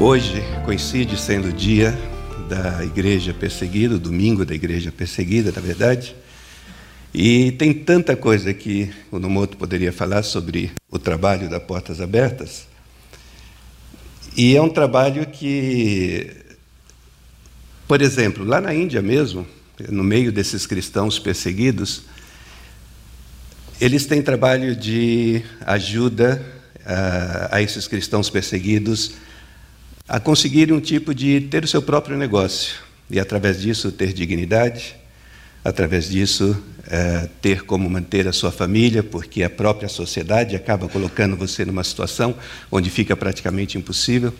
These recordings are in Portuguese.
Hoje coincide sendo o dia da igreja perseguida, o domingo da igreja perseguida, na verdade. E tem tanta coisa que o Nomoto poderia falar sobre o trabalho da Portas Abertas. E é um trabalho que, por exemplo, lá na Índia mesmo, no meio desses cristãos perseguidos, eles têm trabalho de ajuda a, a esses cristãos perseguidos a conseguirem um tipo de ter o seu próprio negócio e, através disso, ter dignidade, através disso, é, ter como manter a sua família, porque a própria sociedade acaba colocando você numa situação onde fica praticamente impossível.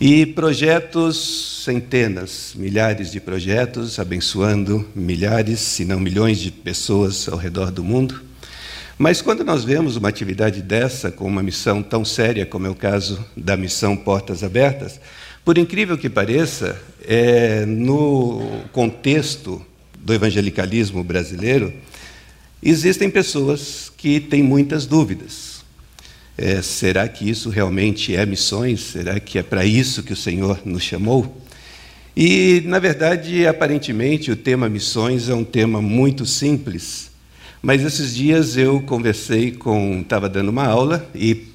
E projetos, centenas, milhares de projetos, abençoando milhares, se não milhões de pessoas ao redor do mundo. Mas quando nós vemos uma atividade dessa, com uma missão tão séria como é o caso da missão Portas Abertas, por incrível que pareça, é, no contexto do evangelicalismo brasileiro, existem pessoas que têm muitas dúvidas. É, será que isso realmente é missões? Será que é para isso que o Senhor nos chamou? E, na verdade, aparentemente, o tema missões é um tema muito simples mas esses dias eu conversei com, estava dando uma aula e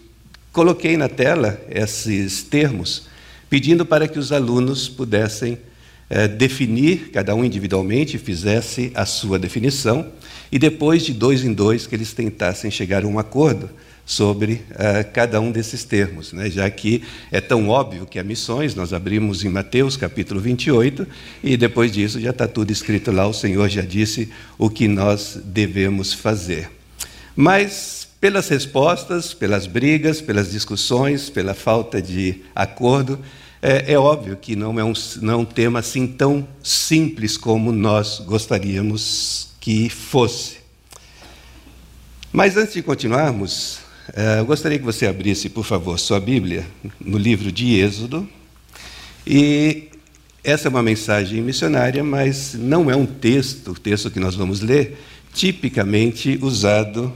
coloquei na tela esses termos, pedindo para que os alunos pudessem é, definir, cada um individualmente, fizesse a sua definição, e depois de dois em dois que eles tentassem chegar a um acordo sobre uh, cada um desses termos, né? já que é tão óbvio que há missões, nós abrimos em Mateus capítulo 28 e depois disso já está tudo escrito lá, o Senhor já disse o que nós devemos fazer. Mas pelas respostas, pelas brigas, pelas discussões, pela falta de acordo, é, é óbvio que não é, um, não é um tema assim tão simples como nós gostaríamos que fosse. Mas antes de continuarmos, eu gostaria que você abrisse, por favor, sua Bíblia no livro de Êxodo. E essa é uma mensagem missionária, mas não é um texto, o texto que nós vamos ler, tipicamente usado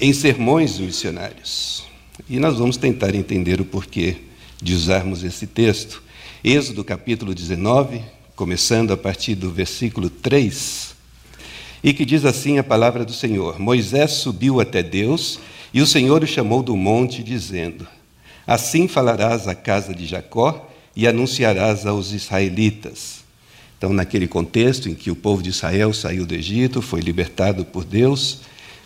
em sermões missionários. E nós vamos tentar entender o porquê de usarmos esse texto. Êxodo capítulo 19, começando a partir do versículo 3 e que diz assim a palavra do Senhor: Moisés subiu até Deus e o Senhor o chamou do monte, dizendo: Assim falarás à casa de Jacó e anunciarás aos israelitas. Então, naquele contexto em que o povo de Israel saiu do Egito, foi libertado por Deus.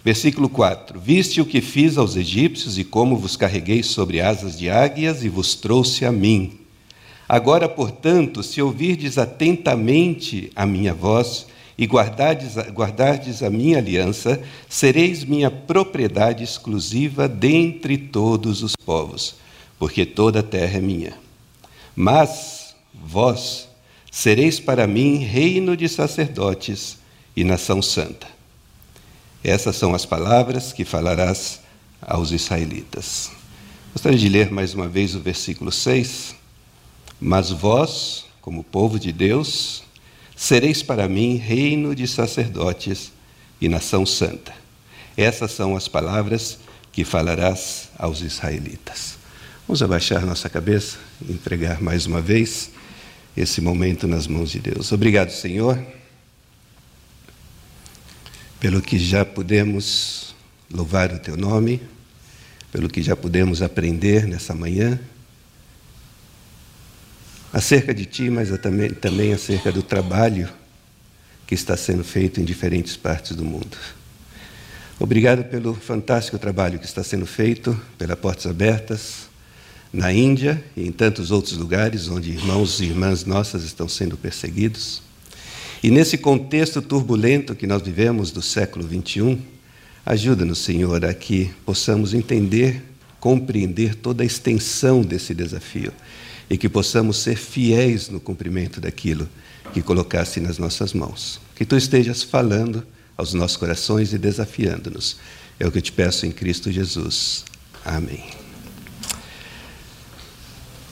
Versículo 4: Viste o que fiz aos egípcios e como vos carreguei sobre asas de águias e vos trouxe a mim. Agora, portanto, se ouvirdes atentamente a minha voz, e guardardes, guardardes a minha aliança, sereis minha propriedade exclusiva dentre todos os povos, porque toda a terra é minha. Mas vós sereis para mim reino de sacerdotes e nação santa. Essas são as palavras que falarás aos israelitas. Gostaria de ler mais uma vez o versículo 6. Mas vós, como povo de Deus, Sereis para mim reino de sacerdotes e nação santa. Essas são as palavras que falarás aos israelitas. Vamos abaixar nossa cabeça entregar mais uma vez esse momento nas mãos de Deus. Obrigado, Senhor, pelo que já pudemos louvar o Teu nome, pelo que já pudemos aprender nessa manhã acerca de ti, mas também, também acerca do trabalho que está sendo feito em diferentes partes do mundo. Obrigado pelo fantástico trabalho que está sendo feito pela Portas Abertas na Índia e em tantos outros lugares onde irmãos e irmãs nossas estão sendo perseguidos. E nesse contexto turbulento que nós vivemos do século XXI, ajuda-nos, Senhor, a que possamos entender, compreender toda a extensão desse desafio e que possamos ser fiéis no cumprimento daquilo que colocaste nas nossas mãos. Que tu estejas falando aos nossos corações e desafiando-nos. É o que eu te peço em Cristo Jesus. Amém.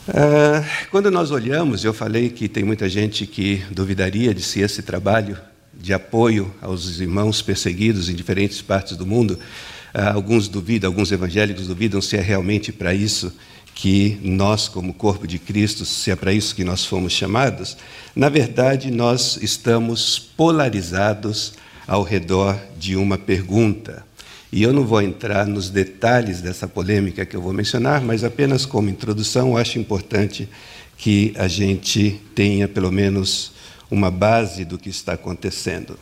Ah, quando nós olhamos, eu falei que tem muita gente que duvidaria de se esse trabalho de apoio aos irmãos perseguidos em diferentes partes do mundo, ah, alguns duvidam, alguns evangélicos duvidam se é realmente para isso que nós, como corpo de Cristo, se é para isso que nós fomos chamados, na verdade nós estamos polarizados ao redor de uma pergunta. E eu não vou entrar nos detalhes dessa polêmica que eu vou mencionar, mas apenas como introdução, acho importante que a gente tenha pelo menos uma base do que está acontecendo.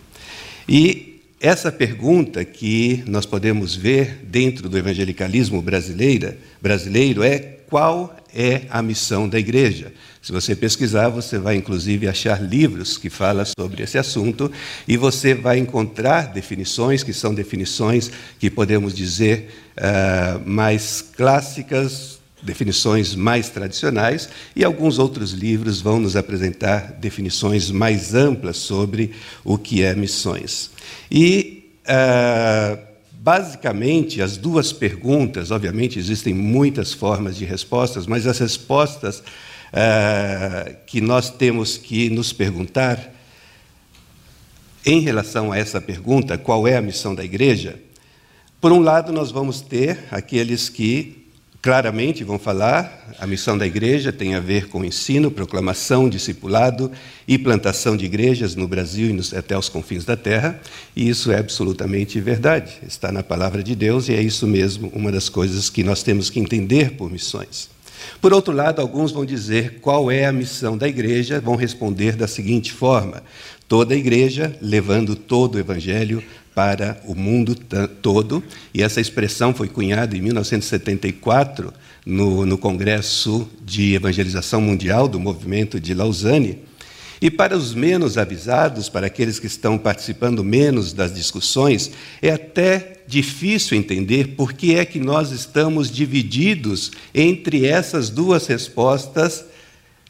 E essa pergunta que nós podemos ver dentro do evangelicalismo brasileiro, brasileiro é qual é a missão da igreja. Se você pesquisar, você vai inclusive achar livros que falam sobre esse assunto e você vai encontrar definições que são definições que podemos dizer uh, mais clássicas, definições mais tradicionais, e alguns outros livros vão nos apresentar definições mais amplas sobre o que é missões. E, uh, basicamente, as duas perguntas, obviamente, existem muitas formas de respostas, mas as respostas uh, que nós temos que nos perguntar em relação a essa pergunta, qual é a missão da igreja? Por um lado, nós vamos ter aqueles que claramente vão falar, a missão da igreja tem a ver com ensino, proclamação, discipulado e plantação de igrejas no Brasil e até os confins da terra, e isso é absolutamente verdade, está na palavra de Deus e é isso mesmo uma das coisas que nós temos que entender por missões. Por outro lado, alguns vão dizer qual é a missão da igreja, vão responder da seguinte forma: toda a igreja levando todo o evangelho para o mundo todo, e essa expressão foi cunhada em 1974 no, no Congresso de Evangelização Mundial do Movimento de Lausanne. E para os menos avisados, para aqueles que estão participando menos das discussões, é até difícil entender por que é que nós estamos divididos entre essas duas respostas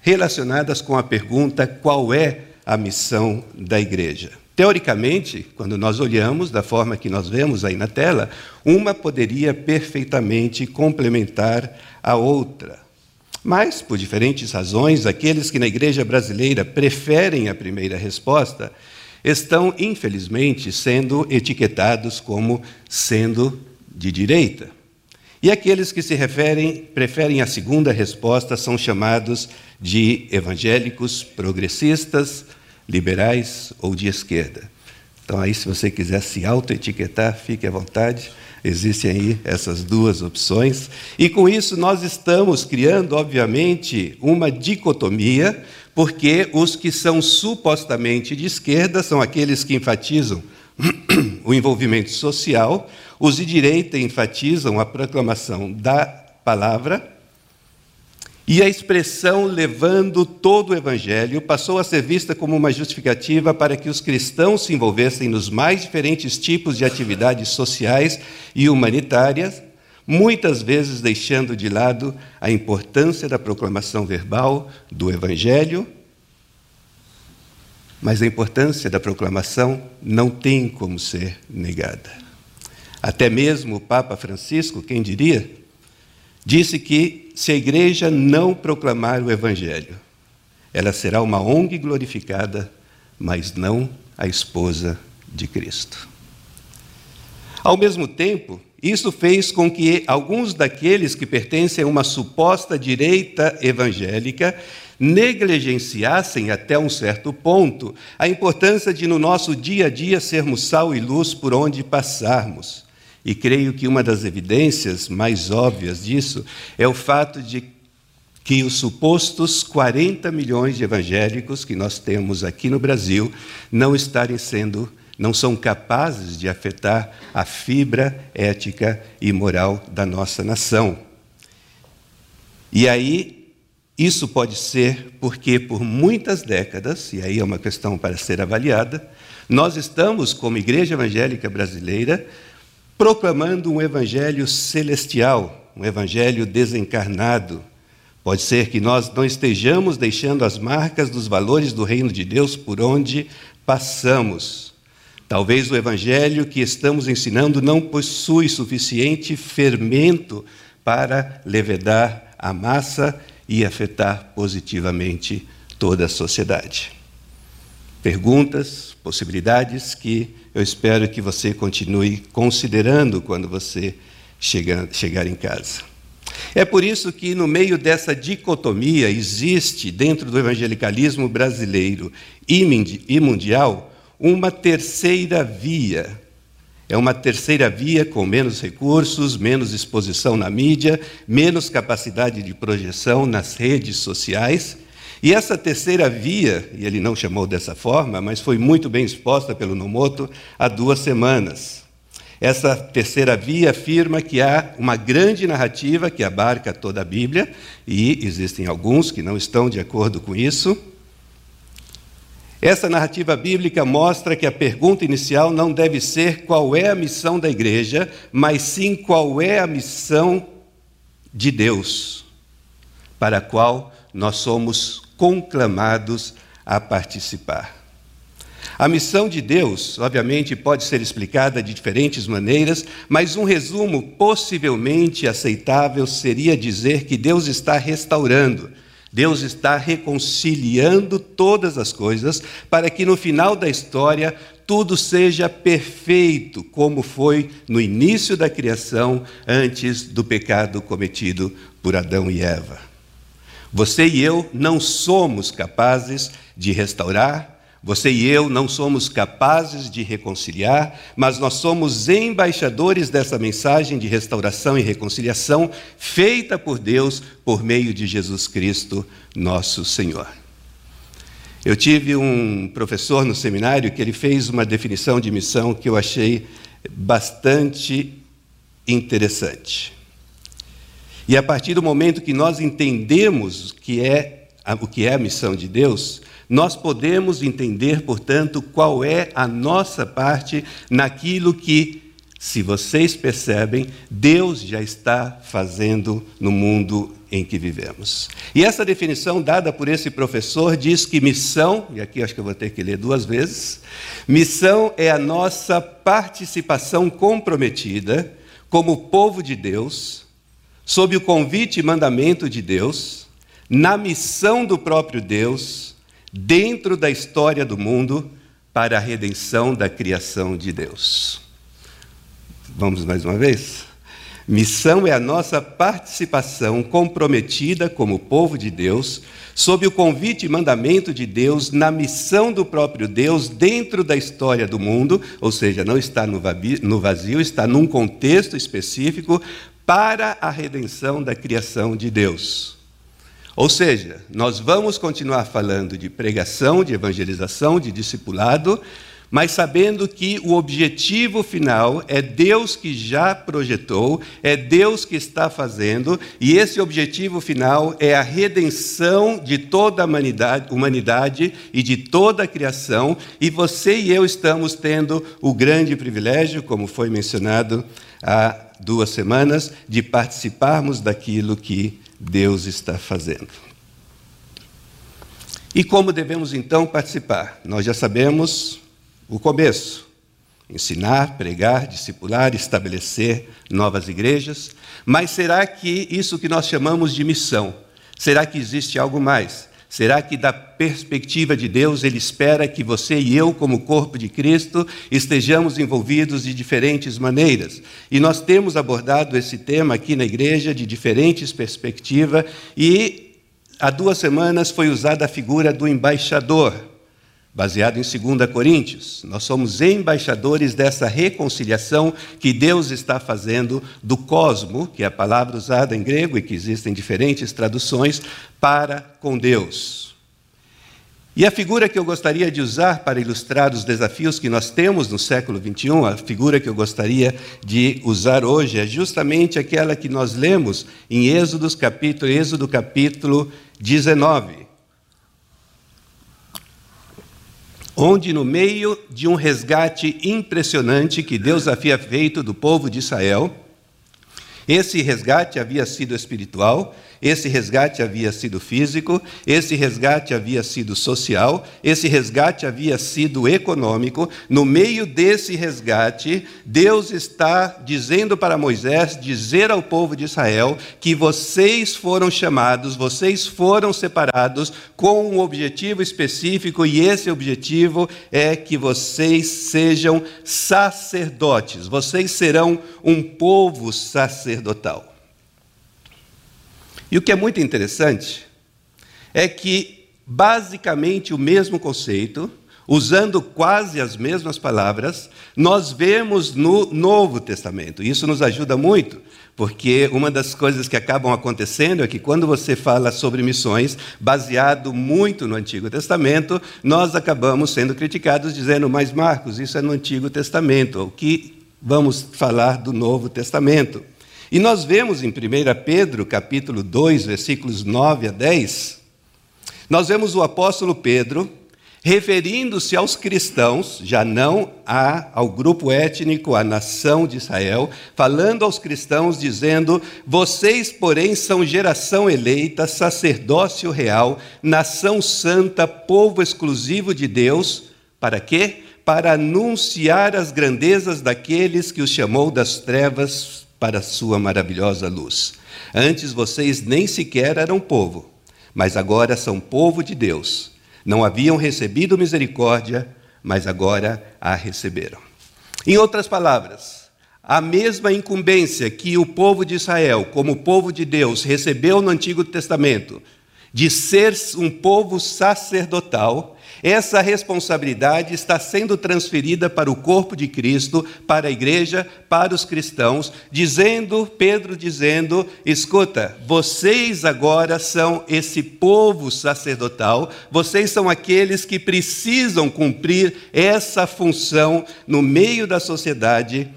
relacionadas com a pergunta: qual é a missão da igreja? Teoricamente, quando nós olhamos da forma que nós vemos aí na tela, uma poderia perfeitamente complementar a outra. Mas, por diferentes razões, aqueles que na igreja brasileira preferem a primeira resposta estão, infelizmente, sendo etiquetados como sendo de direita. E aqueles que se referem, preferem a segunda resposta são chamados de evangélicos progressistas, liberais ou de esquerda. Então, aí, se você quiser se auto-etiquetar, fique à vontade. Existem aí essas duas opções. E com isso, nós estamos criando, obviamente, uma dicotomia, porque os que são supostamente de esquerda são aqueles que enfatizam o envolvimento social, os de direita enfatizam a proclamação da palavra e a expressão levando todo o evangelho passou a ser vista como uma justificativa para que os cristãos se envolvessem nos mais diferentes tipos de atividades sociais e humanitárias, muitas vezes deixando de lado a importância da proclamação verbal do evangelho. Mas a importância da proclamação não tem como ser negada. Até mesmo o Papa Francisco, quem diria, disse que se a igreja não proclamar o Evangelho, ela será uma ONG glorificada, mas não a esposa de Cristo. Ao mesmo tempo, isso fez com que alguns daqueles que pertencem a uma suposta direita evangélica negligenciassem até um certo ponto a importância de, no nosso dia a dia, sermos sal e luz por onde passarmos. E creio que uma das evidências mais óbvias disso é o fato de que os supostos 40 milhões de evangélicos que nós temos aqui no Brasil não estarem sendo, não são capazes de afetar a fibra ética e moral da nossa nação. E aí, isso pode ser porque, por muitas décadas, e aí é uma questão para ser avaliada, nós estamos, como Igreja Evangélica Brasileira, proclamando um evangelho celestial, um evangelho desencarnado. Pode ser que nós não estejamos deixando as marcas dos valores do reino de Deus por onde passamos. Talvez o evangelho que estamos ensinando não possui suficiente fermento para levedar a massa e afetar positivamente toda a sociedade. Perguntas, possibilidades que eu espero que você continue considerando quando você chegar, chegar em casa. É por isso que, no meio dessa dicotomia, existe, dentro do evangelicalismo brasileiro e mundial, uma terceira via. É uma terceira via com menos recursos, menos exposição na mídia, menos capacidade de projeção nas redes sociais. E essa terceira via, e ele não chamou dessa forma, mas foi muito bem exposta pelo Nomoto há duas semanas. Essa terceira via afirma que há uma grande narrativa que abarca toda a Bíblia, e existem alguns que não estão de acordo com isso. Essa narrativa bíblica mostra que a pergunta inicial não deve ser qual é a missão da igreja, mas sim qual é a missão de Deus, para a qual nós somos conclamados a participar. A missão de Deus, obviamente, pode ser explicada de diferentes maneiras, mas um resumo possivelmente aceitável seria dizer que Deus está restaurando Deus está reconciliando todas as coisas para que no final da história tudo seja perfeito, como foi no início da criação, antes do pecado cometido por Adão e Eva. Você e eu não somos capazes de restaurar, você e eu não somos capazes de reconciliar, mas nós somos embaixadores dessa mensagem de restauração e reconciliação feita por Deus por meio de Jesus Cristo, nosso Senhor. Eu tive um professor no seminário que ele fez uma definição de missão que eu achei bastante interessante. E a partir do momento que nós entendemos que é o que é a missão de Deus, nós podemos entender, portanto, qual é a nossa parte naquilo que, se vocês percebem, Deus já está fazendo no mundo em que vivemos. E essa definição dada por esse professor diz que missão, e aqui acho que eu vou ter que ler duas vezes, missão é a nossa participação comprometida como povo de Deus, sob o convite e mandamento de Deus, na missão do próprio Deus dentro da história do mundo para a redenção da criação de Deus. Vamos mais uma vez? Missão é a nossa participação comprometida como povo de Deus, sob o convite e mandamento de Deus, na missão do próprio Deus dentro da história do mundo, ou seja, não está no vazio, está num contexto específico para a redenção da criação de Deus. Ou seja, nós vamos continuar falando de pregação, de evangelização, de discipulado, mas sabendo que o objetivo final é Deus que já projetou, é Deus que está fazendo, e esse objetivo final é a redenção de toda a humanidade, humanidade e de toda a criação, e você e eu estamos tendo o grande privilégio, como foi mencionado há duas semanas, de participarmos daquilo que Deus está fazendo. E como devemos então participar? Nós já sabemos o começo: ensinar, pregar, discipular, estabelecer novas igrejas. Mas será que isso que nós chamamos de missão, será que existe algo mais? Será que, da perspectiva de Deus, Ele espera que você e eu, como corpo de Cristo, estejamos envolvidos de diferentes maneiras? E nós temos abordado esse tema aqui na igreja de diferentes perspectivas, e há duas semanas foi usada a figura do embaixador baseado em 2 Coríntios. Nós somos embaixadores dessa reconciliação que Deus está fazendo do cosmo, que é a palavra usada em grego e que existem diferentes traduções, para com Deus. E a figura que eu gostaria de usar para ilustrar os desafios que nós temos no século XXI, a figura que eu gostaria de usar hoje, é justamente aquela que nós lemos em Êxodo capítulo, Êxodo capítulo 19. Onde, no meio de um resgate impressionante que Deus havia feito do povo de Israel, esse resgate havia sido espiritual, esse resgate havia sido físico, esse resgate havia sido social, esse resgate havia sido econômico. No meio desse resgate, Deus está dizendo para Moisés, dizer ao povo de Israel, que vocês foram chamados, vocês foram separados com um objetivo específico, e esse objetivo é que vocês sejam sacerdotes, vocês serão um povo sacerdotal. E o que é muito interessante é que, basicamente, o mesmo conceito, usando quase as mesmas palavras, nós vemos no Novo Testamento. Isso nos ajuda muito, porque uma das coisas que acabam acontecendo é que quando você fala sobre missões, baseado muito no Antigo Testamento, nós acabamos sendo criticados dizendo: "Mas Marcos, isso é no Antigo Testamento. O que vamos falar do Novo Testamento?" E nós vemos em 1 Pedro, capítulo 2, versículos 9 a 10, nós vemos o apóstolo Pedro referindo-se aos cristãos, já não a, ao grupo étnico, à nação de Israel, falando aos cristãos, dizendo: Vocês, porém, são geração eleita, sacerdócio real, nação santa, povo exclusivo de Deus, para quê? Para anunciar as grandezas daqueles que os chamou das trevas para sua maravilhosa luz. Antes vocês nem sequer eram povo, mas agora são povo de Deus não haviam recebido misericórdia, mas agora a receberam. Em outras palavras, a mesma incumbência que o povo de Israel, como povo de Deus, recebeu no Antigo Testamento, de ser um povo sacerdotal, essa responsabilidade está sendo transferida para o corpo de Cristo, para a igreja, para os cristãos, dizendo, Pedro dizendo: escuta, vocês agora são esse povo sacerdotal, vocês são aqueles que precisam cumprir essa função no meio da sociedade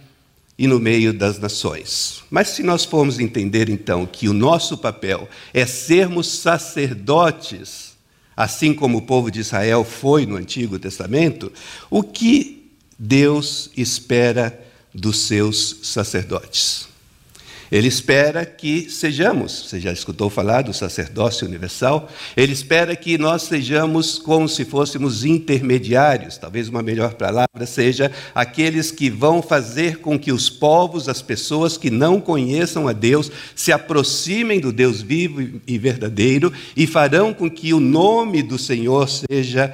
e no meio das nações. Mas se nós formos entender então que o nosso papel é sermos sacerdotes, assim como o povo de Israel foi no Antigo Testamento, o que Deus espera dos seus sacerdotes? Ele espera que sejamos, você já escutou falar do sacerdócio universal? Ele espera que nós sejamos como se fôssemos intermediários, talvez uma melhor palavra seja aqueles que vão fazer com que os povos, as pessoas que não conheçam a Deus, se aproximem do Deus vivo e verdadeiro e farão com que o nome do Senhor seja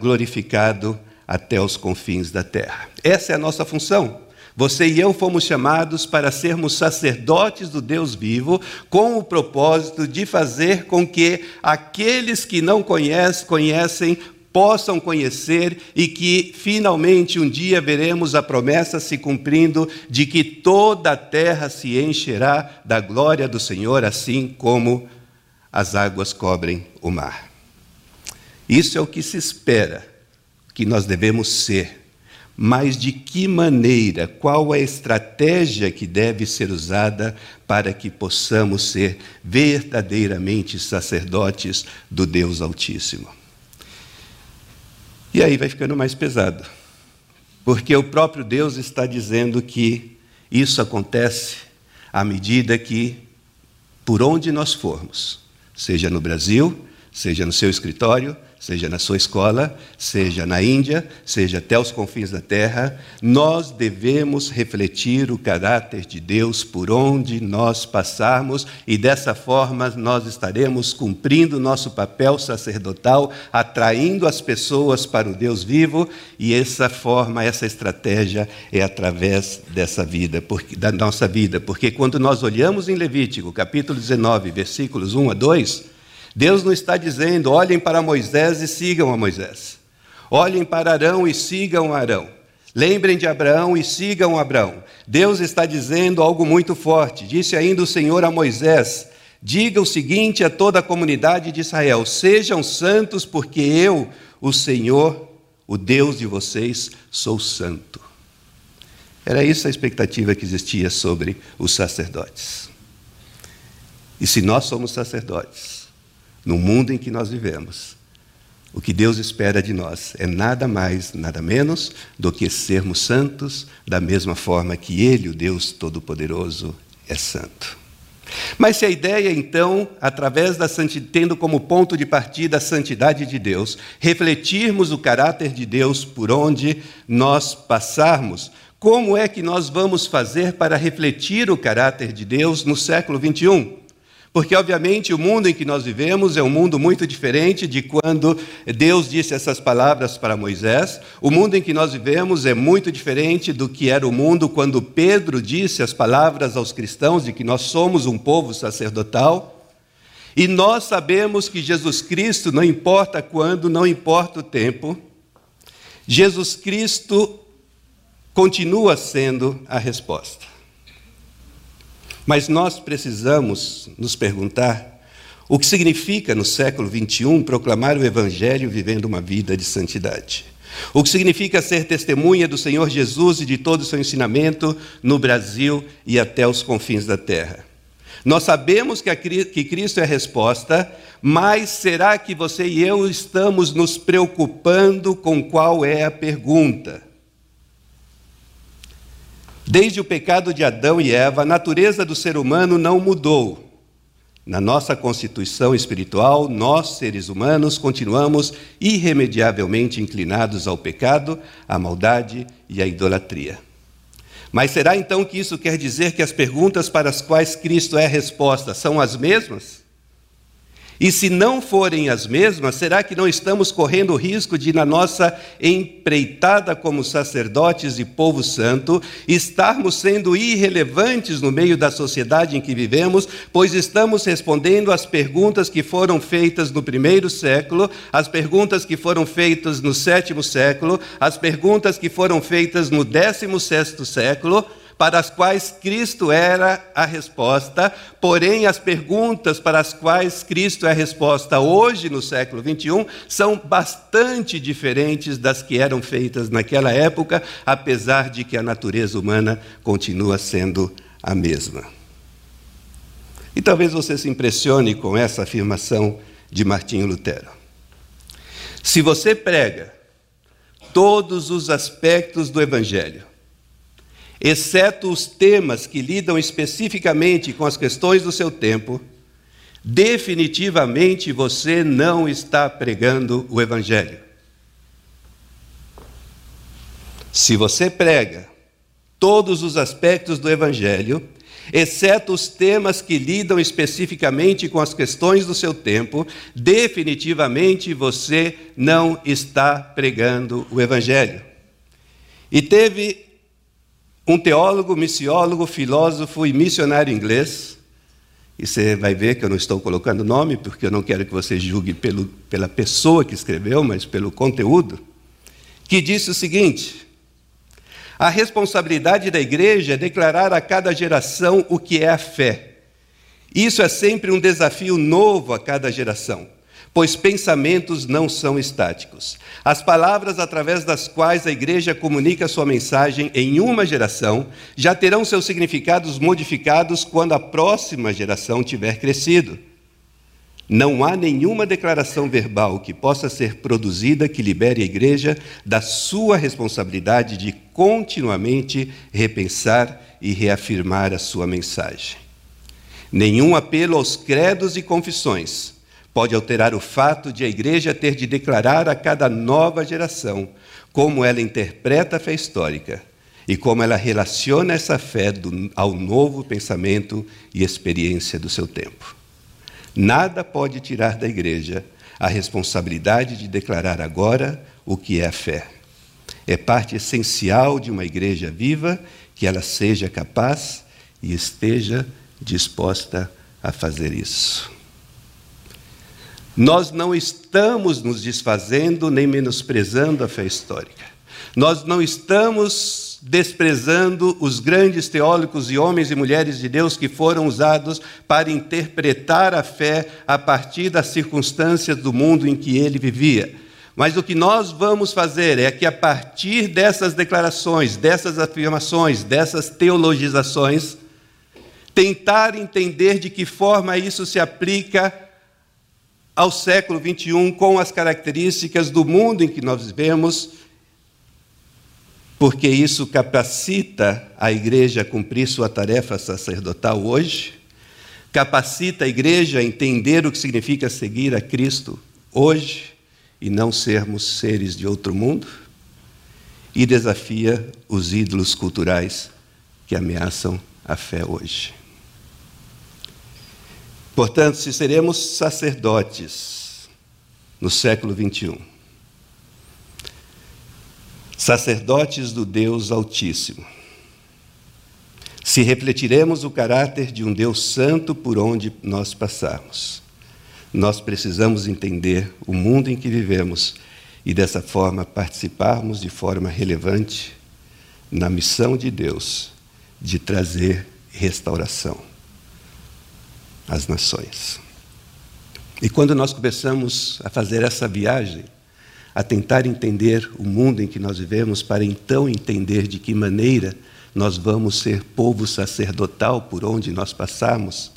glorificado até os confins da terra. Essa é a nossa função. Você e eu fomos chamados para sermos sacerdotes do Deus vivo, com o propósito de fazer com que aqueles que não conhecem, conhecem possam conhecer e que finalmente um dia veremos a promessa se cumprindo de que toda a terra se encherá da glória do Senhor, assim como as águas cobrem o mar. Isso é o que se espera que nós devemos ser mas de que maneira, qual a estratégia que deve ser usada para que possamos ser verdadeiramente sacerdotes do Deus Altíssimo. E aí vai ficando mais pesado, porque o próprio Deus está dizendo que isso acontece à medida que, por onde nós formos, seja no Brasil, seja no seu escritório, seja na sua escola, seja na Índia, seja até os confins da terra, nós devemos refletir o caráter de Deus por onde nós passarmos e dessa forma nós estaremos cumprindo nosso papel sacerdotal, atraindo as pessoas para o Deus vivo e essa forma, essa estratégia é através dessa vida, porque, da nossa vida, porque quando nós olhamos em Levítico, capítulo 19, versículos 1 a 2, Deus não está dizendo: olhem para Moisés e sigam a Moisés. Olhem para Arão e sigam Arão. Lembrem de Abraão e sigam Abraão. Deus está dizendo algo muito forte. Disse ainda o Senhor a Moisés: Diga o seguinte a toda a comunidade de Israel: Sejam santos, porque eu, o Senhor, o Deus de vocês, sou santo. Era isso a expectativa que existia sobre os sacerdotes. E se nós somos sacerdotes, no mundo em que nós vivemos, o que Deus espera de nós é nada mais, nada menos do que sermos santos da mesma forma que Ele, o Deus Todo-Poderoso, é santo. Mas se a ideia, então, através da santidade, tendo como ponto de partida a santidade de Deus, refletirmos o caráter de Deus por onde nós passarmos, como é que nós vamos fazer para refletir o caráter de Deus no século 21? Porque, obviamente, o mundo em que nós vivemos é um mundo muito diferente de quando Deus disse essas palavras para Moisés. O mundo em que nós vivemos é muito diferente do que era o mundo quando Pedro disse as palavras aos cristãos de que nós somos um povo sacerdotal. E nós sabemos que Jesus Cristo, não importa quando, não importa o tempo, Jesus Cristo continua sendo a resposta. Mas nós precisamos nos perguntar o que significa no século XXI proclamar o Evangelho vivendo uma vida de santidade. O que significa ser testemunha do Senhor Jesus e de todo o seu ensinamento no Brasil e até os confins da terra. Nós sabemos que, que Cristo é a resposta, mas será que você e eu estamos nos preocupando com qual é a pergunta? Desde o pecado de Adão e Eva, a natureza do ser humano não mudou. Na nossa constituição espiritual, nós, seres humanos, continuamos irremediavelmente inclinados ao pecado, à maldade e à idolatria. Mas será então que isso quer dizer que as perguntas para as quais Cristo é resposta são as mesmas? E se não forem as mesmas, será que não estamos correndo o risco de, na nossa empreitada como sacerdotes e povo santo, estarmos sendo irrelevantes no meio da sociedade em que vivemos, pois estamos respondendo às perguntas que foram feitas no primeiro século, as perguntas que foram feitas no sétimo século, as perguntas que foram feitas no décimo sexto século? Para as quais Cristo era a resposta, porém as perguntas para as quais Cristo é a resposta hoje, no século 21, são bastante diferentes das que eram feitas naquela época, apesar de que a natureza humana continua sendo a mesma. E talvez você se impressione com essa afirmação de Martinho Lutero. Se você prega todos os aspectos do Evangelho, exceto os temas que lidam especificamente com as questões do seu tempo, definitivamente você não está pregando o Evangelho. Se você prega todos os aspectos do Evangelho, exceto os temas que lidam especificamente com as questões do seu tempo, definitivamente você não está pregando o Evangelho. E teve um teólogo, missiólogo, filósofo e missionário inglês, e você vai ver que eu não estou colocando nome, porque eu não quero que você julgue pelo, pela pessoa que escreveu, mas pelo conteúdo, que disse o seguinte: a responsabilidade da igreja é declarar a cada geração o que é a fé. Isso é sempre um desafio novo a cada geração pois pensamentos não são estáticos. As palavras através das quais a igreja comunica sua mensagem em uma geração já terão seus significados modificados quando a próxima geração tiver crescido. Não há nenhuma declaração verbal que possa ser produzida que libere a igreja da sua responsabilidade de continuamente repensar e reafirmar a sua mensagem. Nenhum apelo aos credos e confissões pode alterar o fato de a igreja ter de declarar a cada nova geração como ela interpreta a fé histórica e como ela relaciona essa fé do, ao novo pensamento e experiência do seu tempo. Nada pode tirar da igreja a responsabilidade de declarar agora o que é a fé. É parte essencial de uma igreja viva que ela seja capaz e esteja disposta a fazer isso. Nós não estamos nos desfazendo nem menosprezando a fé histórica. Nós não estamos desprezando os grandes teólogos e homens e mulheres de Deus que foram usados para interpretar a fé a partir das circunstâncias do mundo em que ele vivia. Mas o que nós vamos fazer é que, a partir dessas declarações, dessas afirmações, dessas teologizações, tentar entender de que forma isso se aplica ao século XXI com as características do mundo em que nós vivemos, porque isso capacita a igreja a cumprir sua tarefa sacerdotal hoje, capacita a igreja a entender o que significa seguir a Cristo hoje e não sermos seres de outro mundo, e desafia os ídolos culturais que ameaçam a fé hoje. Portanto, se seremos sacerdotes no século 21, sacerdotes do Deus Altíssimo, se refletiremos o caráter de um Deus santo por onde nós passarmos, nós precisamos entender o mundo em que vivemos e, dessa forma, participarmos de forma relevante na missão de Deus de trazer restauração às nações. E quando nós começamos a fazer essa viagem, a tentar entender o mundo em que nós vivemos, para então entender de que maneira nós vamos ser povo sacerdotal por onde nós passarmos,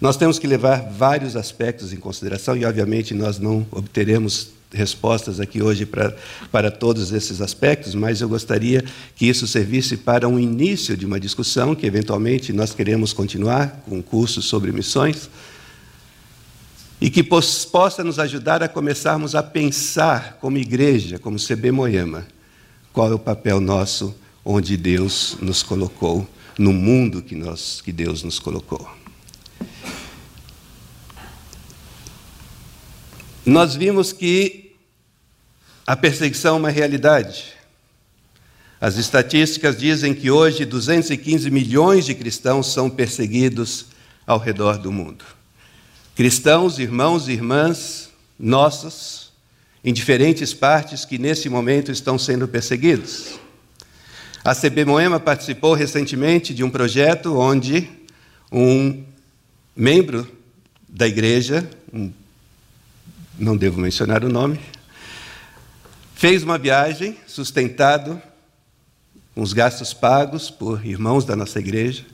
nós temos que levar vários aspectos em consideração e, obviamente, nós não obteremos respostas aqui hoje para, para todos esses aspectos, mas eu gostaria que isso servisse para um início de uma discussão que, eventualmente, nós queremos continuar com um curso sobre missões e que possa nos ajudar a começarmos a pensar como igreja, como CB Moema, qual é o papel nosso onde Deus nos colocou, no mundo que, nós, que Deus nos colocou. Nós vimos que a perseguição é uma realidade. As estatísticas dizem que hoje 215 milhões de cristãos são perseguidos ao redor do mundo. Cristãos, irmãos e irmãs nossos, em diferentes partes que nesse momento estão sendo perseguidos. A CB Moema participou recentemente de um projeto onde um membro da igreja, um, não devo mencionar o nome, fez uma viagem sustentado com os gastos pagos por irmãos da nossa igreja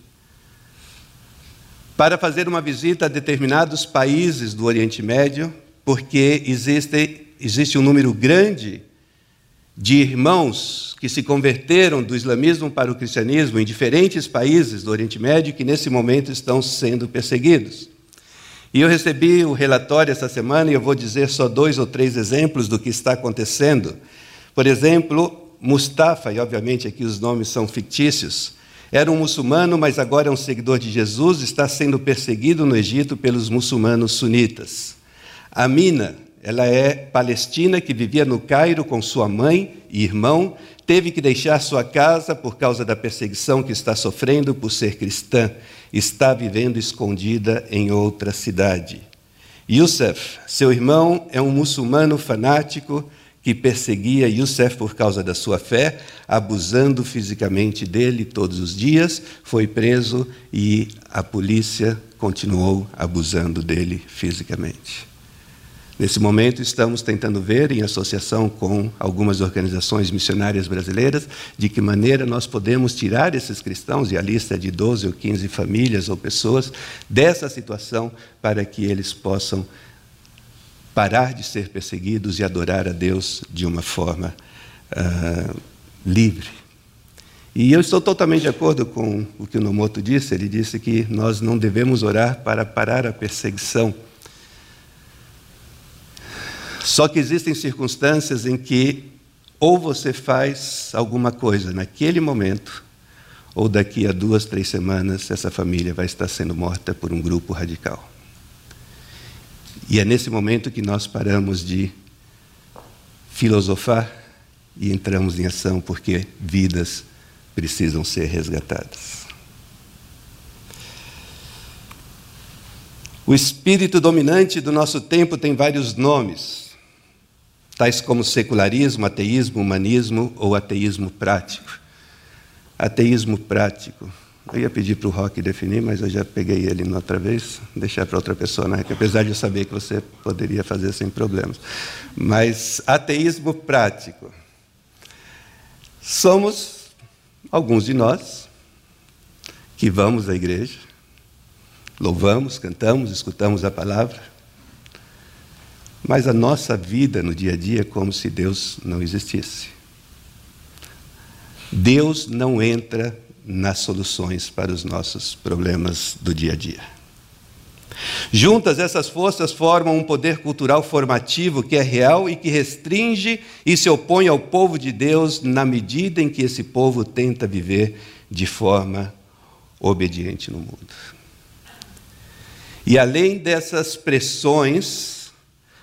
para fazer uma visita a determinados países do Oriente Médio, porque existe, existe um número grande de irmãos que se converteram do islamismo para o cristianismo em diferentes países do Oriente Médio que nesse momento estão sendo perseguidos. E eu recebi o relatório essa semana e eu vou dizer só dois ou três exemplos do que está acontecendo. Por exemplo, Mustafa, e obviamente aqui os nomes são fictícios, era um muçulmano, mas agora é um seguidor de Jesus, está sendo perseguido no Egito pelos muçulmanos sunitas. Amina, ela é palestina que vivia no Cairo com sua mãe e irmão, teve que deixar sua casa por causa da perseguição que está sofrendo por ser cristã. Está vivendo escondida em outra cidade. Youssef, seu irmão, é um muçulmano fanático que perseguia Youssef por causa da sua fé, abusando fisicamente dele todos os dias, foi preso e a polícia continuou abusando dele fisicamente. Nesse momento, estamos tentando ver, em associação com algumas organizações missionárias brasileiras, de que maneira nós podemos tirar esses cristãos, e a lista é de 12 ou 15 famílias ou pessoas, dessa situação para que eles possam parar de ser perseguidos e adorar a Deus de uma forma uh, livre. E eu estou totalmente de acordo com o que o Nomoto disse. Ele disse que nós não devemos orar para parar a perseguição só que existem circunstâncias em que ou você faz alguma coisa naquele momento, ou daqui a duas, três semanas, essa família vai estar sendo morta por um grupo radical. E é nesse momento que nós paramos de filosofar e entramos em ação, porque vidas precisam ser resgatadas. O espírito dominante do nosso tempo tem vários nomes tais como secularismo, ateísmo, humanismo ou ateísmo prático. Ateísmo prático. Eu ia pedir para o Rock definir, mas eu já peguei ele outra vez, deixar para outra pessoa, né? apesar de eu saber que você poderia fazer sem problemas. Mas ateísmo prático. Somos alguns de nós que vamos à igreja, louvamos, cantamos, escutamos a palavra, mas a nossa vida no dia a dia é como se Deus não existisse. Deus não entra nas soluções para os nossos problemas do dia a dia. Juntas, essas forças formam um poder cultural formativo que é real e que restringe e se opõe ao povo de Deus na medida em que esse povo tenta viver de forma obediente no mundo. E além dessas pressões,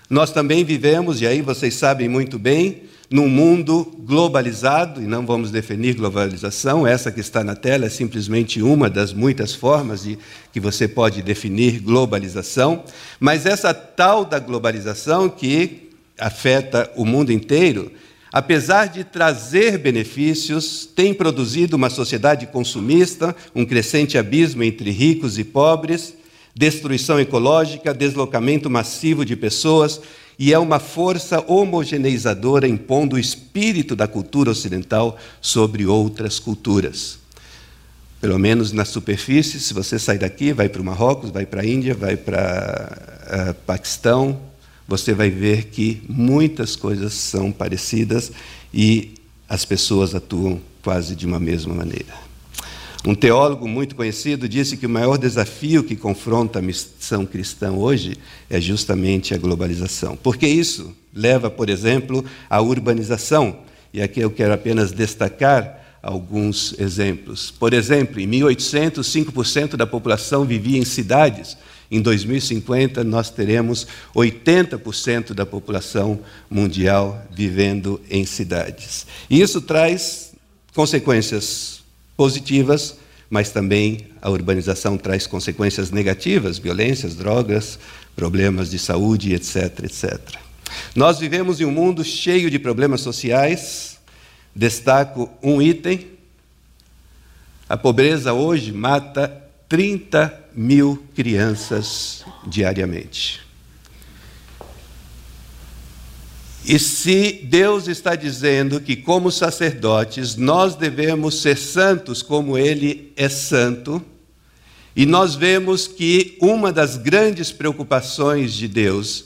nós também vivemos, e aí vocês sabem muito bem, num mundo globalizado, e não vamos definir globalização, essa que está na tela é simplesmente uma das muitas formas de que você pode definir globalização, mas essa tal da globalização que afeta o mundo inteiro, apesar de trazer benefícios, tem produzido uma sociedade consumista, um crescente abismo entre ricos e pobres, destruição ecológica, deslocamento massivo de pessoas e é uma força homogeneizadora impondo o espírito da cultura ocidental sobre outras culturas. Pelo menos na superfície, se você sai daqui, vai para o Marrocos, vai para a Índia, vai para uh, Paquistão, você vai ver que muitas coisas são parecidas e as pessoas atuam quase de uma mesma maneira. Um teólogo muito conhecido disse que o maior desafio que confronta a missão cristã hoje é justamente a globalização. Porque isso leva, por exemplo, à urbanização. E aqui eu quero apenas destacar alguns exemplos. Por exemplo, em 1800, 5% da população vivia em cidades. Em 2050, nós teremos 80% da população mundial vivendo em cidades. E isso traz consequências positivas, mas também a urbanização traz consequências negativas, violências, drogas, problemas de saúde, etc, etc. Nós vivemos em um mundo cheio de problemas sociais. Destaco um item: a pobreza hoje mata 30 mil crianças diariamente. E se Deus está dizendo que, como sacerdotes, nós devemos ser santos como Ele é santo, e nós vemos que uma das grandes preocupações de Deus,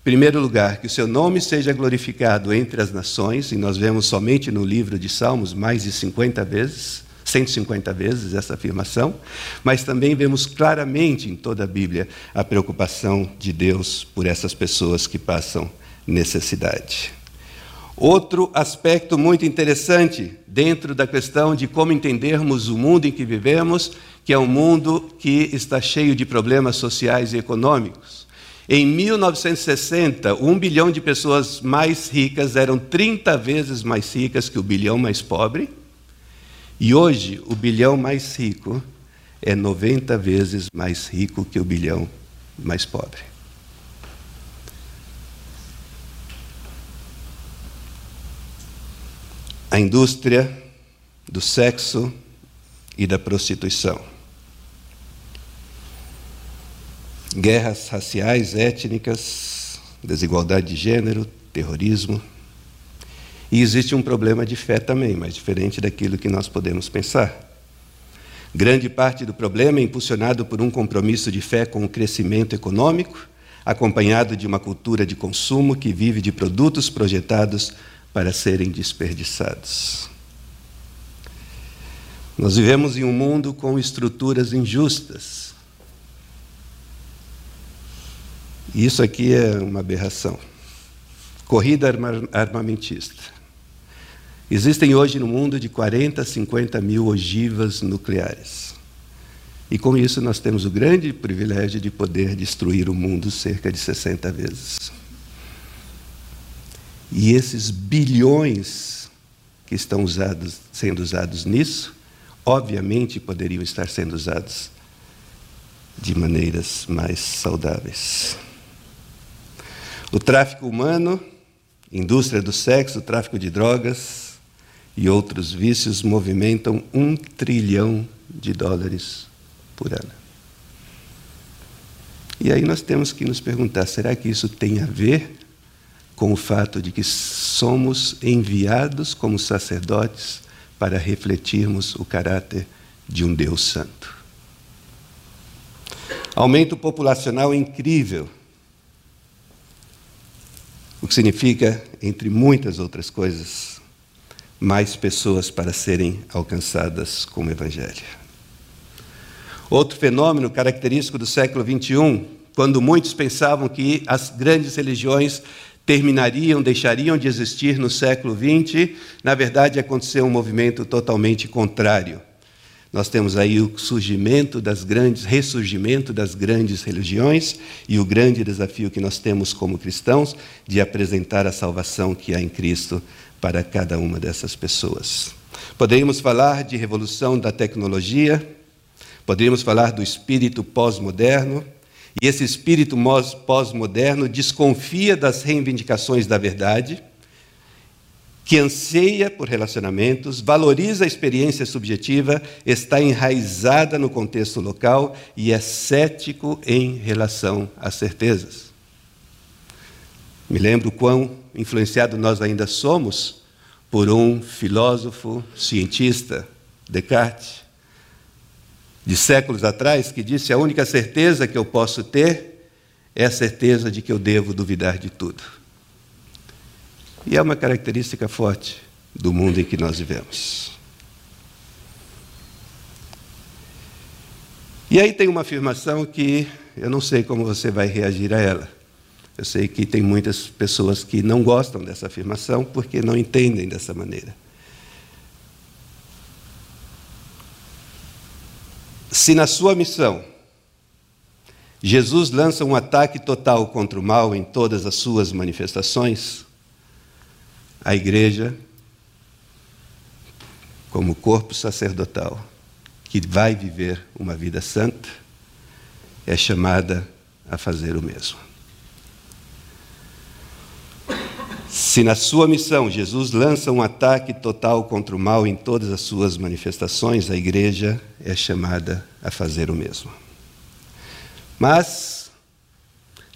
em primeiro lugar, que o seu nome seja glorificado entre as nações, e nós vemos somente no livro de Salmos mais de 50 vezes, 150 vezes essa afirmação, mas também vemos claramente em toda a Bíblia a preocupação de Deus por essas pessoas que passam necessidade. Outro aspecto muito interessante dentro da questão de como entendermos o mundo em que vivemos, que é um mundo que está cheio de problemas sociais e econômicos. Em 1960, um bilhão de pessoas mais ricas eram 30 vezes mais ricas que o bilhão mais pobre, e hoje o bilhão mais rico é 90 vezes mais rico que o bilhão mais pobre. A indústria do sexo e da prostituição. Guerras raciais, étnicas, desigualdade de gênero, terrorismo. E existe um problema de fé também, mas diferente daquilo que nós podemos pensar. Grande parte do problema é impulsionado por um compromisso de fé com o crescimento econômico, acompanhado de uma cultura de consumo que vive de produtos projetados para serem desperdiçados. Nós vivemos em um mundo com estruturas injustas. E isso aqui é uma aberração. Corrida armamentista. Existem hoje no mundo de 40 a 50 mil ogivas nucleares. E com isso nós temos o grande privilégio de poder destruir o mundo cerca de 60 vezes. E esses bilhões que estão usados, sendo usados nisso, obviamente poderiam estar sendo usados de maneiras mais saudáveis. O tráfico humano, indústria do sexo, tráfico de drogas e outros vícios movimentam um trilhão de dólares por ano. E aí nós temos que nos perguntar: será que isso tem a ver com o fato de que somos enviados como sacerdotes para refletirmos o caráter de um Deus Santo. Aumento populacional incrível, o que significa, entre muitas outras coisas, mais pessoas para serem alcançadas com o Evangelho. Outro fenômeno característico do século XXI, quando muitos pensavam que as grandes religiões terminariam, deixariam de existir no século XX, na verdade aconteceu um movimento totalmente contrário. Nós temos aí o surgimento das grandes, ressurgimento das grandes religiões e o grande desafio que nós temos como cristãos de apresentar a salvação que há em Cristo para cada uma dessas pessoas. Poderíamos falar de revolução da tecnologia, poderíamos falar do espírito pós-moderno, e esse espírito pós-moderno desconfia das reivindicações da verdade que anseia por relacionamentos, valoriza a experiência subjetiva, está enraizada no contexto local e é cético em relação às certezas. Me lembro quão influenciado nós ainda somos por um filósofo cientista, Descartes, de séculos atrás, que disse: A única certeza que eu posso ter é a certeza de que eu devo duvidar de tudo. E é uma característica forte do mundo em que nós vivemos. E aí tem uma afirmação que eu não sei como você vai reagir a ela. Eu sei que tem muitas pessoas que não gostam dessa afirmação porque não entendem dessa maneira. Se na sua missão Jesus lança um ataque total contra o mal em todas as suas manifestações, a igreja, como corpo sacerdotal, que vai viver uma vida santa, é chamada a fazer o mesmo. Se na sua missão Jesus lança um ataque total contra o mal em todas as suas manifestações, a igreja é chamada a fazer o mesmo. Mas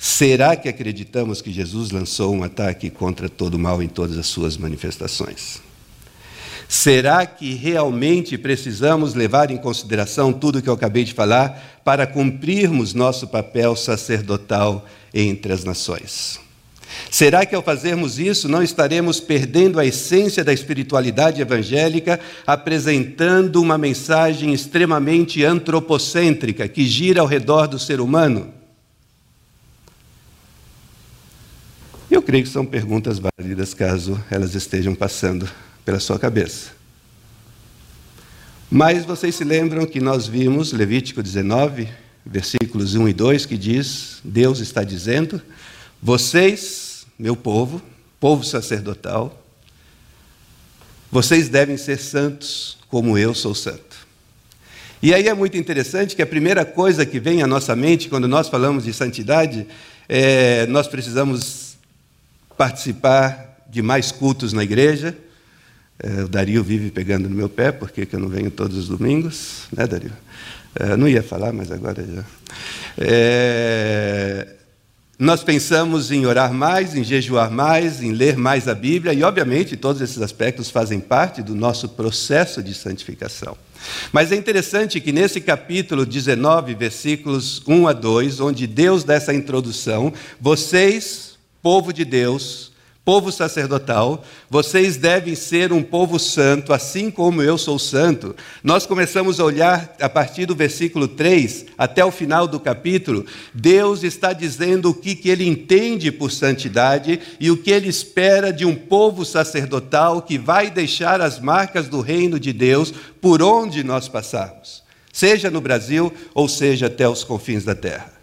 Será que acreditamos que Jesus lançou um ataque contra todo o mal em todas as suas manifestações? Será que realmente precisamos levar em consideração tudo o que eu acabei de falar para cumprirmos nosso papel sacerdotal entre as nações? Será que ao fazermos isso não estaremos perdendo a essência da espiritualidade evangélica, apresentando uma mensagem extremamente antropocêntrica que gira ao redor do ser humano? Eu creio que são perguntas válidas caso elas estejam passando pela sua cabeça. Mas vocês se lembram que nós vimos Levítico 19, versículos 1 e 2, que diz: Deus está dizendo, vocês, meu povo, povo sacerdotal, vocês devem ser santos como eu sou santo. E aí é muito interessante que a primeira coisa que vem à nossa mente quando nós falamos de santidade é nós precisamos participar de mais cultos na igreja. É, o Dario vive pegando no meu pé, porque eu não venho todos os domingos, né, Dario? É, não ia falar, mas agora já. É, nós pensamos em orar mais, em jejuar mais, em ler mais a Bíblia, e obviamente todos esses aspectos fazem parte do nosso processo de santificação. Mas é interessante que nesse capítulo 19, versículos 1 a 2, onde Deus dá essa introdução, vocês povo de Deus, povo sacerdotal, vocês devem ser um povo santo, assim como eu sou santo. Nós começamos a olhar a partir do versículo 3 até o final do capítulo, Deus está dizendo o que, que ele entende por santidade e o que ele espera de um povo sacerdotal que vai deixar as marcas do reino de Deus por onde nós passarmos, seja no Brasil ou seja até os confins da terra.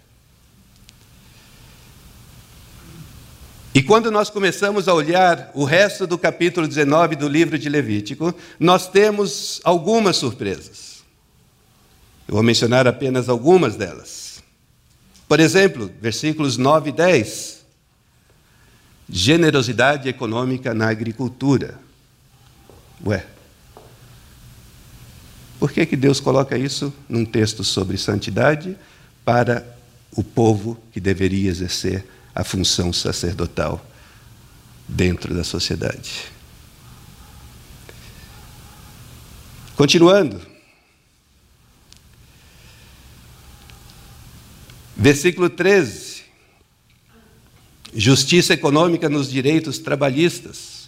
E quando nós começamos a olhar o resto do capítulo 19 do livro de Levítico, nós temos algumas surpresas. Eu vou mencionar apenas algumas delas. Por exemplo, versículos 9 e 10. Generosidade econômica na agricultura. Ué, por que, que Deus coloca isso num texto sobre santidade para o povo que deveria exercer a função sacerdotal dentro da sociedade. Continuando. Versículo 13. Justiça econômica nos direitos trabalhistas.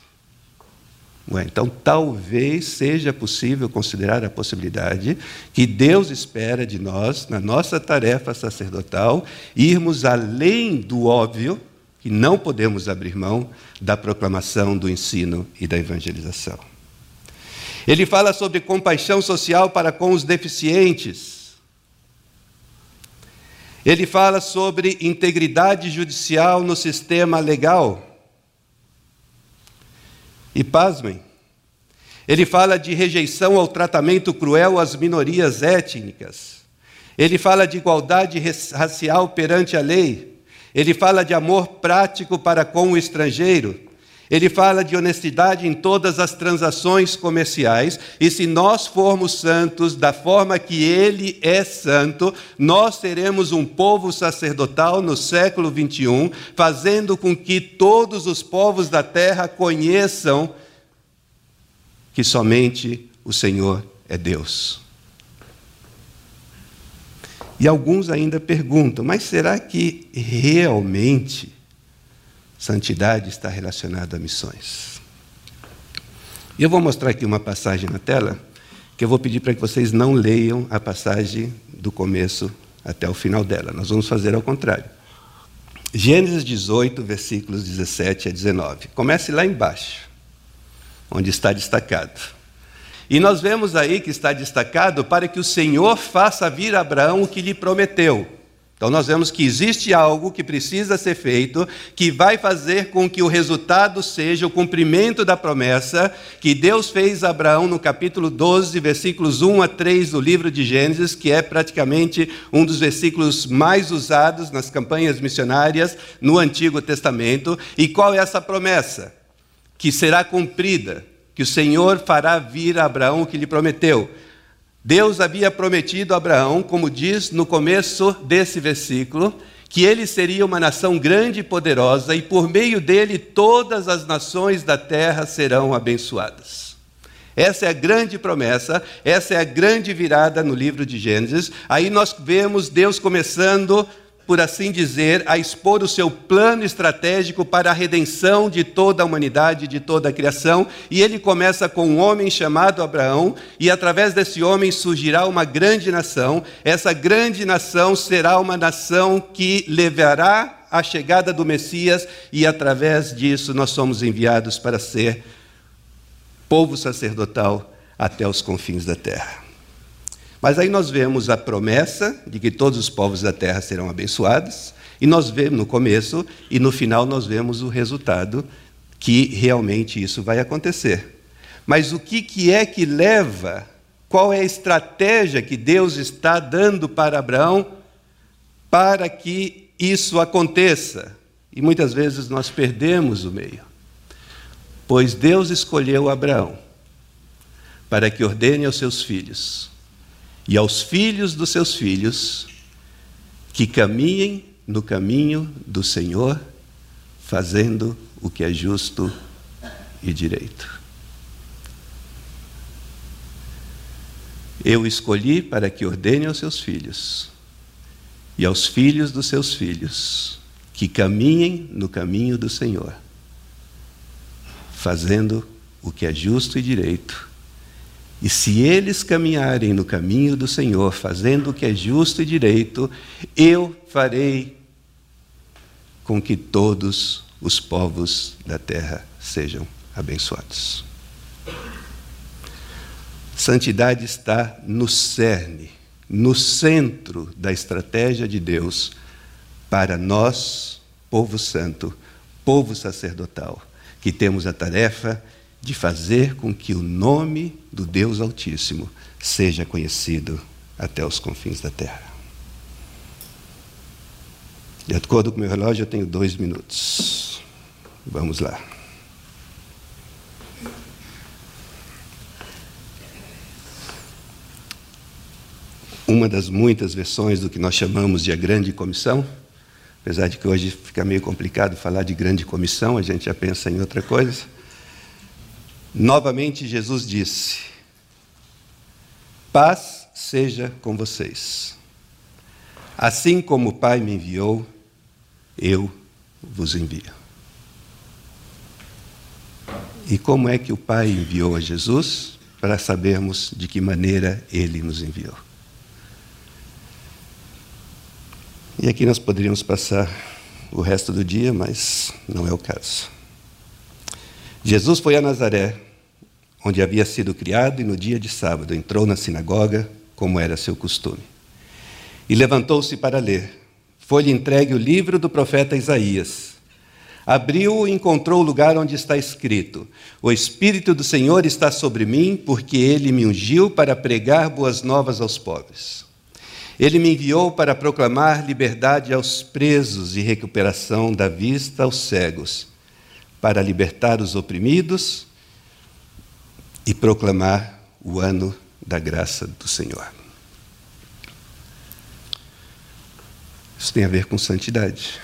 Ué, então, talvez seja possível considerar a possibilidade que Deus espera de nós, na nossa tarefa sacerdotal, irmos além do óbvio, que não podemos abrir mão da proclamação do ensino e da evangelização. Ele fala sobre compaixão social para com os deficientes. Ele fala sobre integridade judicial no sistema legal. E pasmem, ele fala de rejeição ao tratamento cruel às minorias étnicas. Ele fala de igualdade racial perante a lei. Ele fala de amor prático para com o estrangeiro. Ele fala de honestidade em todas as transações comerciais, e se nós formos santos da forma que ele é santo, nós seremos um povo sacerdotal no século 21, fazendo com que todos os povos da terra conheçam que somente o Senhor é Deus. E alguns ainda perguntam, mas será que realmente Santidade está relacionada a missões. E eu vou mostrar aqui uma passagem na tela, que eu vou pedir para que vocês não leiam a passagem do começo até o final dela. Nós vamos fazer ao contrário. Gênesis 18, versículos 17 a 19. Comece lá embaixo, onde está destacado. E nós vemos aí que está destacado para que o Senhor faça vir a Abraão o que lhe prometeu. Então, nós vemos que existe algo que precisa ser feito, que vai fazer com que o resultado seja o cumprimento da promessa que Deus fez a Abraão no capítulo 12, versículos 1 a 3 do livro de Gênesis, que é praticamente um dos versículos mais usados nas campanhas missionárias no Antigo Testamento. E qual é essa promessa? Que será cumprida, que o Senhor fará vir a Abraão o que lhe prometeu. Deus havia prometido a Abraão, como diz no começo desse versículo, que ele seria uma nação grande e poderosa, e por meio dele todas as nações da terra serão abençoadas. Essa é a grande promessa, essa é a grande virada no livro de Gênesis. Aí nós vemos Deus começando por assim dizer, a expor o seu plano estratégico para a redenção de toda a humanidade, de toda a criação. E ele começa com um homem chamado Abraão, e através desse homem surgirá uma grande nação. Essa grande nação será uma nação que levará a chegada do Messias, e através disso nós somos enviados para ser povo sacerdotal até os confins da terra. Mas aí nós vemos a promessa de que todos os povos da terra serão abençoados, e nós vemos no começo e no final nós vemos o resultado que realmente isso vai acontecer. Mas o que, que é que leva, qual é a estratégia que Deus está dando para Abraão para que isso aconteça? E muitas vezes nós perdemos o meio. Pois Deus escolheu Abraão para que ordene aos seus filhos e aos filhos dos seus filhos que caminhem no caminho do Senhor, fazendo o que é justo e direito. Eu escolhi para que ordene aos seus filhos e aos filhos dos seus filhos que caminhem no caminho do Senhor, fazendo o que é justo e direito e se eles caminharem no caminho do Senhor, fazendo o que é justo e direito, eu farei com que todos os povos da terra sejam abençoados. Santidade está no cerne, no centro da estratégia de Deus para nós, povo santo, povo sacerdotal, que temos a tarefa de fazer com que o nome do Deus Altíssimo seja conhecido até os confins da terra. De acordo com o meu relógio, eu tenho dois minutos. Vamos lá. Uma das muitas versões do que nós chamamos de a Grande Comissão, apesar de que hoje fica meio complicado falar de Grande Comissão, a gente já pensa em outra coisa. Novamente Jesus disse: Paz seja com vocês. Assim como o Pai me enviou, eu vos envio. E como é que o Pai enviou a Jesus? Para sabermos de que maneira ele nos enviou. E aqui nós poderíamos passar o resto do dia, mas não é o caso. Jesus foi a Nazaré, onde havia sido criado, e no dia de sábado entrou na sinagoga, como era seu costume. E levantou-se para ler. Foi-lhe entregue o livro do profeta Isaías. Abriu e encontrou o lugar onde está escrito: O Espírito do Senhor está sobre mim, porque ele me ungiu para pregar boas novas aos pobres. Ele me enviou para proclamar liberdade aos presos e recuperação da vista aos cegos, para libertar os oprimidos e proclamar o ano da graça do Senhor. Isso tem a ver com santidade.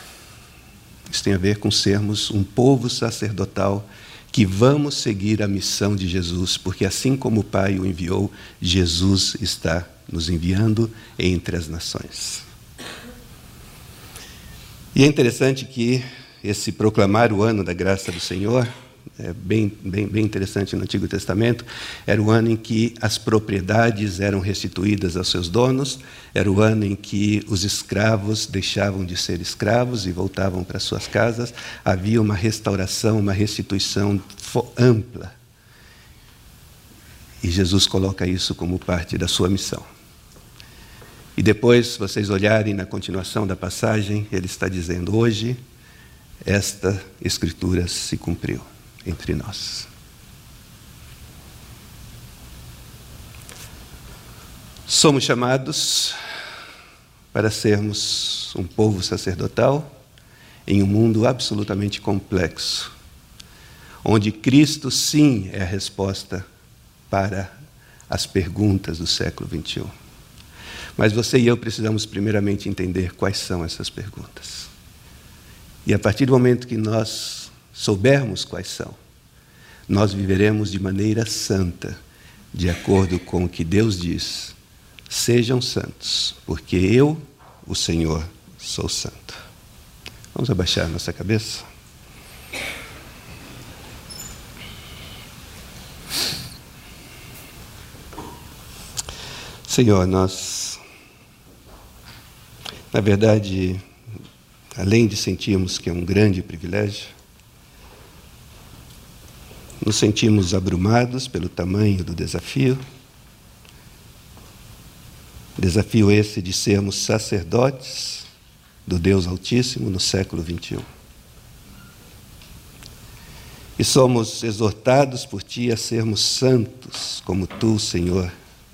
Isso tem a ver com sermos um povo sacerdotal que vamos seguir a missão de Jesus, porque assim como o Pai o enviou, Jesus está nos enviando entre as nações. E é interessante que esse proclamar o ano da graça do Senhor é bem, bem, bem interessante no Antigo Testamento, era o ano em que as propriedades eram restituídas aos seus donos, era o ano em que os escravos deixavam de ser escravos e voltavam para suas casas, havia uma restauração, uma restituição ampla. E Jesus coloca isso como parte da sua missão. E depois, se vocês olharem na continuação da passagem, ele está dizendo: hoje esta escritura se cumpriu entre nós. Somos chamados para sermos um povo sacerdotal em um mundo absolutamente complexo, onde Cristo, sim, é a resposta para as perguntas do século XXI. Mas você e eu precisamos, primeiramente, entender quais são essas perguntas. E a partir do momento que nós soubermos quais são, nós viveremos de maneira santa, de acordo com o que Deus diz. Sejam santos, porque eu, o Senhor, sou santo. Vamos abaixar nossa cabeça? Senhor, nós, na verdade, além de sentirmos que é um grande privilégio, nos sentimos abrumados pelo tamanho do desafio. Desafio esse de sermos sacerdotes do Deus Altíssimo no século XXI. E somos exortados por Ti a sermos santos, como Tu, Senhor,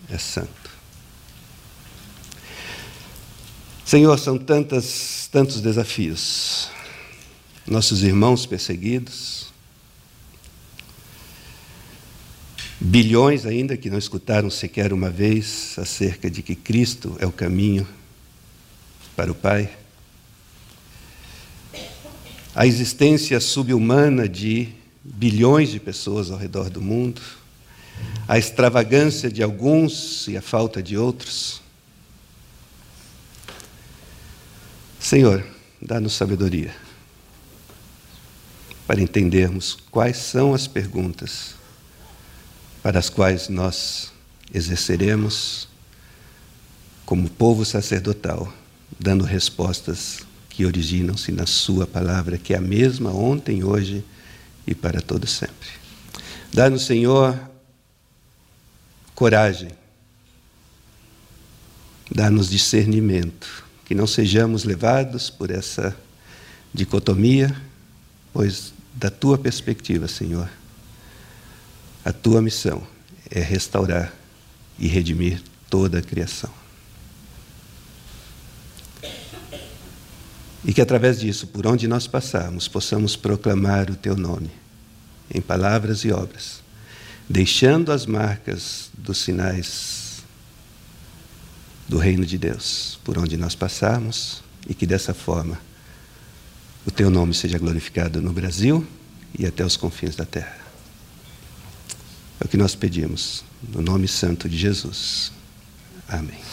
és santo. Senhor, são tantas, tantos desafios. Nossos irmãos perseguidos, Bilhões ainda que não escutaram sequer uma vez acerca de que Cristo é o caminho para o Pai. A existência subhumana de bilhões de pessoas ao redor do mundo, a extravagância de alguns e a falta de outros. Senhor, dá-nos sabedoria para entendermos quais são as perguntas para as quais nós exerceremos como povo sacerdotal, dando respostas que originam-se na Sua palavra, que é a mesma ontem, hoje e para todo sempre. Dá-nos, Senhor, coragem, dá-nos discernimento, que não sejamos levados por essa dicotomia, pois da tua perspectiva, Senhor, a tua missão é restaurar e redimir toda a criação. E que através disso, por onde nós passarmos, possamos proclamar o teu nome em palavras e obras, deixando as marcas dos sinais do reino de Deus por onde nós passarmos e que dessa forma o teu nome seja glorificado no Brasil e até os confins da terra. É o que nós pedimos, no nome santo de Jesus. Amém.